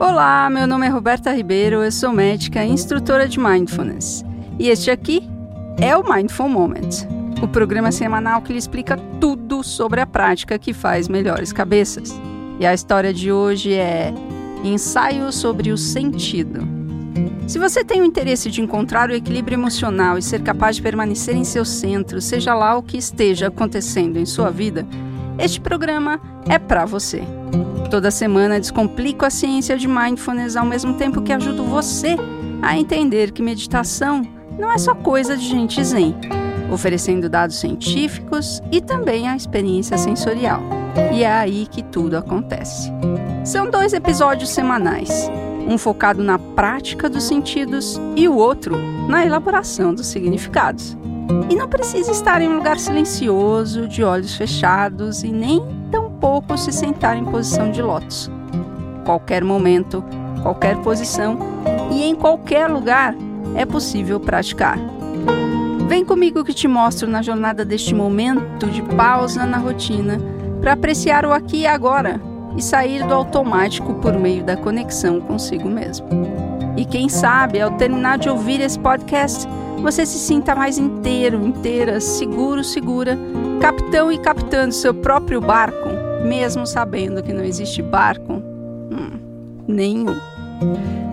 Olá, meu nome é Roberta Ribeiro, eu sou médica e instrutora de Mindfulness. E este aqui é o Mindful Moment, o programa semanal que lhe explica tudo sobre a prática que faz melhores cabeças. E a história de hoje é Ensaio sobre o Sentido. Se você tem o interesse de encontrar o equilíbrio emocional e ser capaz de permanecer em seu centro, seja lá o que esteja acontecendo em sua vida, este programa é para você. Toda semana descomplico a ciência de mindfulness ao mesmo tempo que ajudo você a entender que meditação não é só coisa de gente zen, oferecendo dados científicos e também a experiência sensorial. E é aí que tudo acontece. São dois episódios semanais, um focado na prática dos sentidos e o outro na elaboração dos significados. E não precisa estar em um lugar silencioso, de olhos fechados e nem pouco se sentar em posição de lótus. Qualquer momento, qualquer posição e em qualquer lugar é possível praticar. Vem comigo que te mostro na jornada deste momento de pausa na rotina para apreciar o aqui e agora e sair do automático por meio da conexão consigo mesmo. E quem sabe, ao terminar de ouvir esse podcast, você se sinta mais inteiro, inteira, seguro, segura, capitão e capitã seu próprio barco mesmo sabendo que não existe barco hum, nenhum.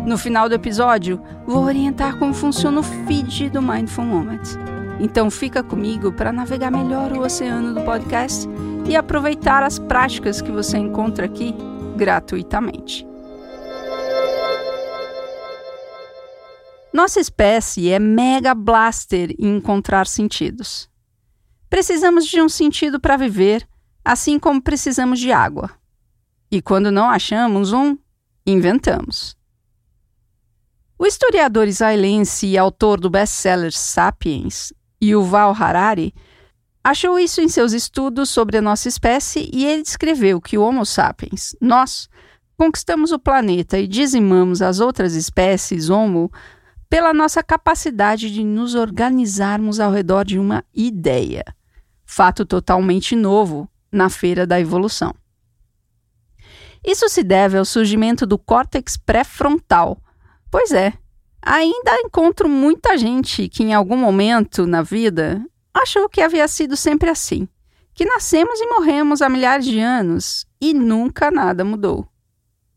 No final do episódio, vou orientar como funciona o feed do Mindful Moment. Então fica comigo para navegar melhor o oceano do podcast e aproveitar as práticas que você encontra aqui gratuitamente. Nossa espécie é mega blaster em encontrar sentidos. Precisamos de um sentido para viver assim como precisamos de água. E quando não achamos um, inventamos. O historiador israelense e autor do best-seller Sapiens, Yuval Harari, achou isso em seus estudos sobre a nossa espécie e ele descreveu que o Homo sapiens, nós, conquistamos o planeta e dizimamos as outras espécies Homo pela nossa capacidade de nos organizarmos ao redor de uma ideia. Fato totalmente novo, na feira da evolução. Isso se deve ao surgimento do córtex pré-frontal. Pois é, ainda encontro muita gente que em algum momento na vida achou que havia sido sempre assim, que nascemos e morremos há milhares de anos e nunca nada mudou.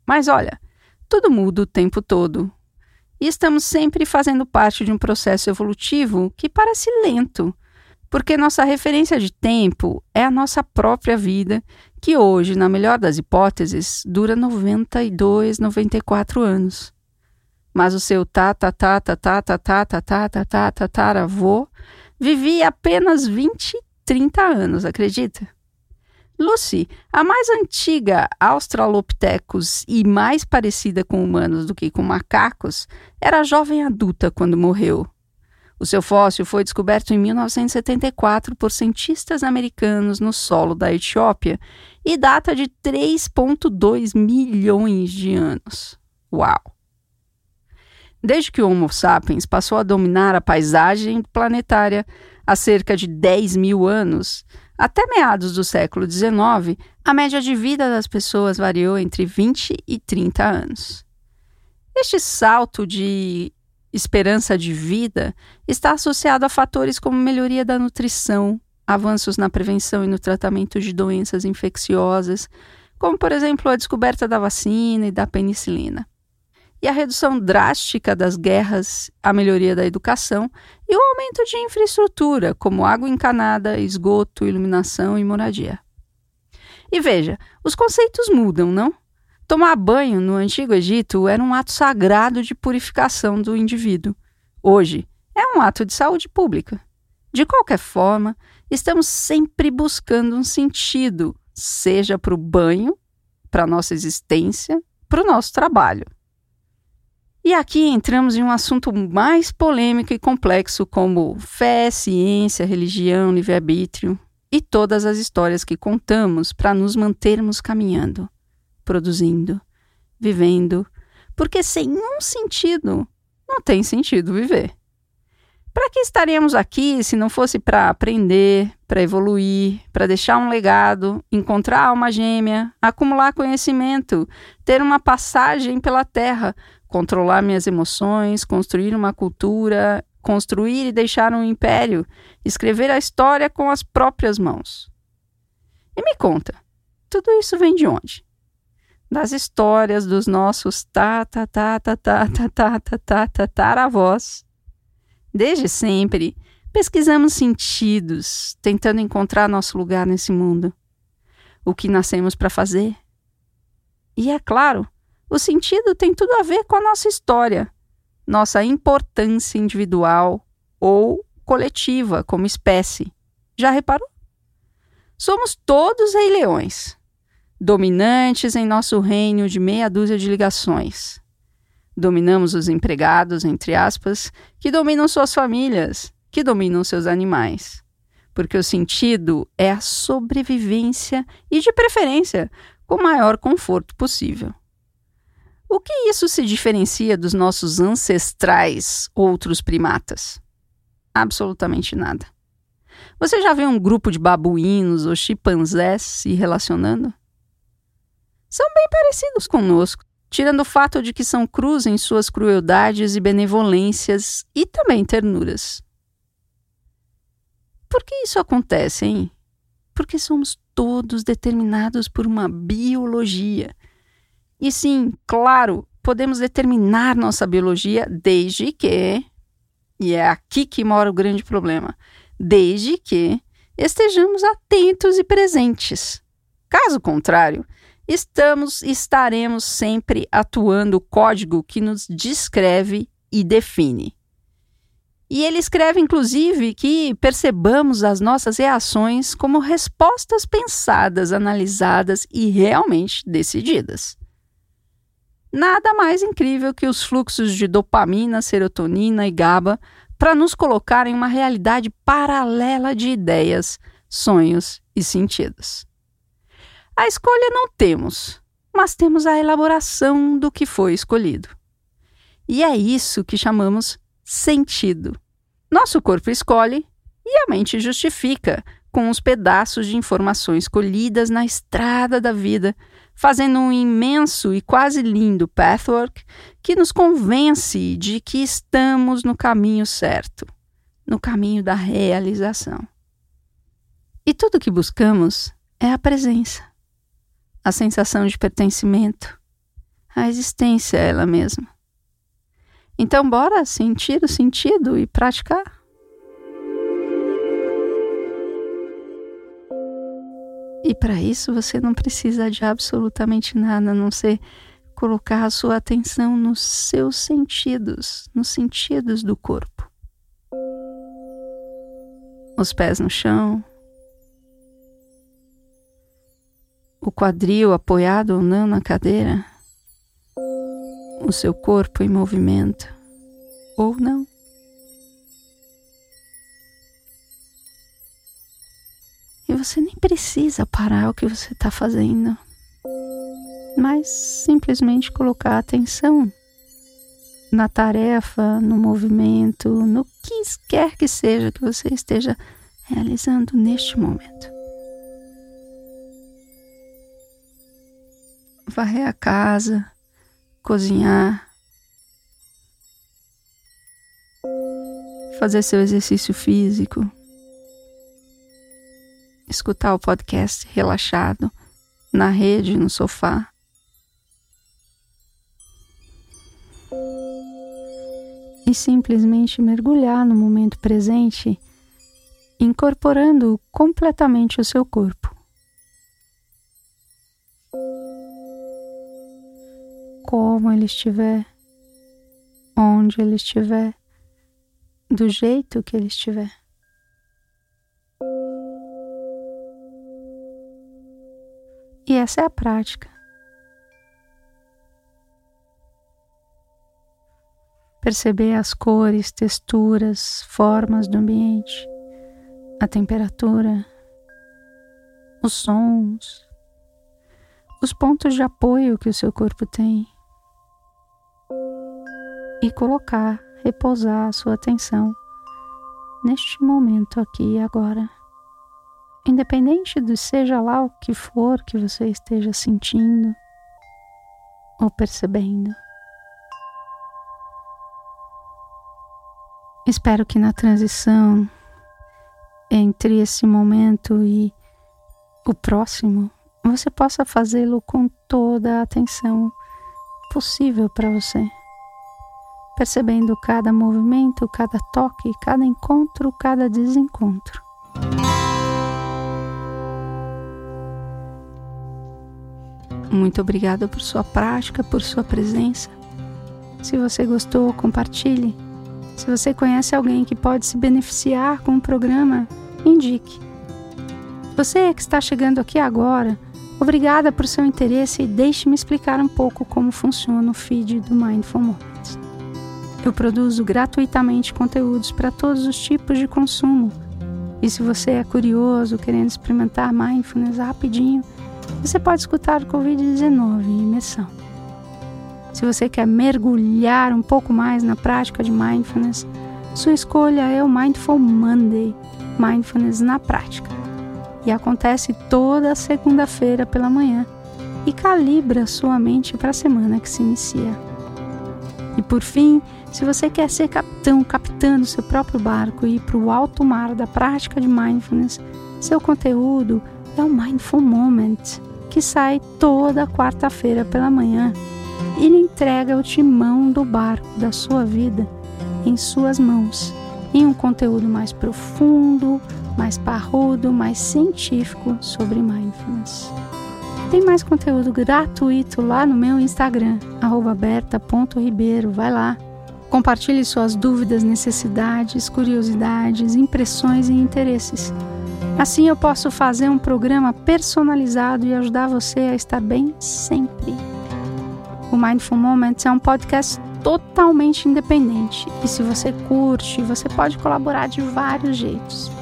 Mas olha, tudo muda o tempo todo. E estamos sempre fazendo parte de um processo evolutivo que parece lento, porque nossa referência de tempo é a nossa própria vida, que hoje, na melhor das hipóteses, dura 92, 94 anos. Mas o seu tataravô vivia apenas 20, 30 anos, acredita? Lucy, a mais antiga Australopithecus e mais parecida com humanos do que com macacos, era jovem adulta quando morreu, o seu fóssil foi descoberto em 1974 por cientistas americanos no solo da Etiópia e data de 3,2 milhões de anos. Uau! Desde que o Homo sapiens passou a dominar a paisagem planetária há cerca de 10 mil anos, até meados do século XIX, a média de vida das pessoas variou entre 20 e 30 anos. Este salto de esperança de vida está associado a fatores como melhoria da nutrição, avanços na prevenção e no tratamento de doenças infecciosas, como por exemplo a descoberta da vacina e da penicilina. E a redução drástica das guerras, a melhoria da educação e o aumento de infraestrutura, como água encanada, esgoto, iluminação e moradia. E veja, os conceitos mudam, não? Tomar banho no Antigo Egito era um ato sagrado de purificação do indivíduo. Hoje, é um ato de saúde pública. De qualquer forma, estamos sempre buscando um sentido, seja para o banho, para a nossa existência, para o nosso trabalho. E aqui entramos em um assunto mais polêmico e complexo, como fé, ciência, religião, livre-arbítrio e todas as histórias que contamos para nos mantermos caminhando produzindo, vivendo, porque sem um sentido não tem sentido viver. Para que estaríamos aqui se não fosse para aprender, para evoluir, para deixar um legado, encontrar alma gêmea, acumular conhecimento, ter uma passagem pela terra, controlar minhas emoções, construir uma cultura, construir e deixar um império, escrever a história com as próprias mãos. E me conta, tudo isso vem de onde? Das histórias dos nossos ta ta ta ta ta ta ta ta. Desde sempre, pesquisamos sentidos, tentando encontrar nosso lugar nesse mundo. O que nascemos para fazer. E é claro, o sentido tem tudo a ver com a nossa história, nossa importância individual ou coletiva como espécie. Já reparou? Somos todos rei-leões, dominantes em nosso reino de meia dúzia de ligações. Dominamos os empregados, entre aspas, que dominam suas famílias, que dominam seus animais. Porque o sentido é a sobrevivência e, de preferência, com o maior conforto possível. O que isso se diferencia dos nossos ancestrais outros primatas? Absolutamente nada. Você já viu um grupo de babuínos ou chimpanzés se relacionando? São bem parecidos conosco, tirando o fato de que são cruz em suas crueldades e benevolências e também ternuras. Por que isso acontece, hein? Porque somos todos determinados por uma biologia e sim, claro, podemos determinar nossa biologia desde que, e é aqui que mora o grande problema, desde que estejamos atentos e presentes. Caso contrário, estamos estaremos sempre atuando o código que nos descreve e define. E ele escreve, inclusive, que percebamos as nossas reações como respostas pensadas, analisadas e realmente decididas. Nada mais incrível que os fluxos de dopamina, serotonina e GABA para nos colocar em uma realidade paralela de ideias, sonhos e sentidos. A escolha não temos, mas temos a elaboração do que foi escolhido. E é isso que chamamos sentido. Nosso corpo escolhe e a mente justifica com os pedaços de informações colhidas na estrada da vida fazendo um imenso e quase lindo pathwork que nos convence de que estamos no caminho certo, no caminho da realização. E tudo que buscamos é a presença, a sensação de pertencimento, a existência ela mesma. Então, bora sentir o sentido e praticar? E para isso você não precisa de absolutamente nada, a não ser colocar a sua atenção nos seus sentidos, nos sentidos do corpo. Os pés no chão, o quadril apoiado ou não na cadeira, o seu corpo em movimento ou não. E você nem precisa parar o que você está fazendo, mas simplesmente colocar atenção na tarefa, no movimento, no que quer que seja que você esteja realizando neste momento. Varrer a casa, cozinhar, fazer seu exercício físico escutar o podcast relaxado, na rede, no sofá. E simplesmente mergulhar no momento presente, incorporando completamente o seu corpo. Como ele estiver, onde ele estiver, do jeito que ele estiver. E essa é a prática. Perceber as cores, texturas, formas do ambiente, a temperatura, os sons, os pontos de apoio que o seu corpo tem. E colocar, repousar a sua atenção neste momento aqui e agora. Independente do seja lá o que for que você esteja sentindo ou percebendo. Espero que na transição entre esse momento e o próximo, você possa fazê-lo com toda a atenção possível para você, percebendo cada movimento, cada toque, cada encontro, cada desencontro. Muito obrigada por sua prática, por sua presença. Se você gostou, compartilhe. Se você conhece alguém que pode se beneficiar com o programa, indique. Você que está chegando aqui agora, obrigada por seu interesse e deixe-me explicar um pouco como funciona o feed do Mindful Moments. Eu produzo gratuitamente conteúdos para todos os tipos de consumo. E se você é curioso, querendo experimentar mindfulness rapidinho, você pode escutar o Covid-19 em imersão. Se você quer mergulhar um pouco mais na prática de mindfulness, sua escolha é o Mindful Monday Mindfulness na prática. E acontece toda segunda-feira pela manhã e calibra sua mente para a semana que se inicia. E por fim, se você quer ser capitão, capitã do seu próprio barco e ir para o alto mar da prática de mindfulness, seu conteúdo é o Mindful Moment, que sai toda quarta-feira pela manhã e lhe entrega o timão do barco da sua vida em suas mãos, em um conteúdo mais profundo, mais parrudo, mais científico sobre mindfulness. Tem mais conteúdo gratuito lá no meu Instagram, berta.ribeiro. Vai lá. Compartilhe suas dúvidas, necessidades, curiosidades, impressões e interesses. Assim eu posso fazer um programa personalizado e ajudar você a estar bem sempre. O Mindful Moments é um podcast totalmente independente e se você curte, você pode colaborar de vários jeitos.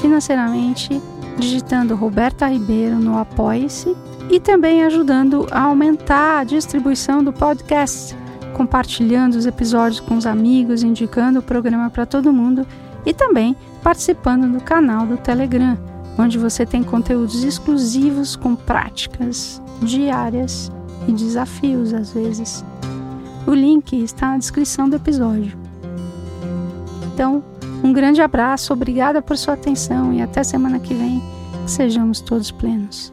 Financeiramente, digitando Roberta Ribeiro no Apoie-se e também ajudando a aumentar a distribuição do podcast, compartilhando os episódios com os amigos, indicando o programa para todo mundo e também participando do canal do Telegram, onde você tem conteúdos exclusivos com práticas diárias e desafios às vezes. O link está na descrição do episódio. Então, um grande abraço, obrigada por sua atenção e até semana que vem. Sejamos todos plenos.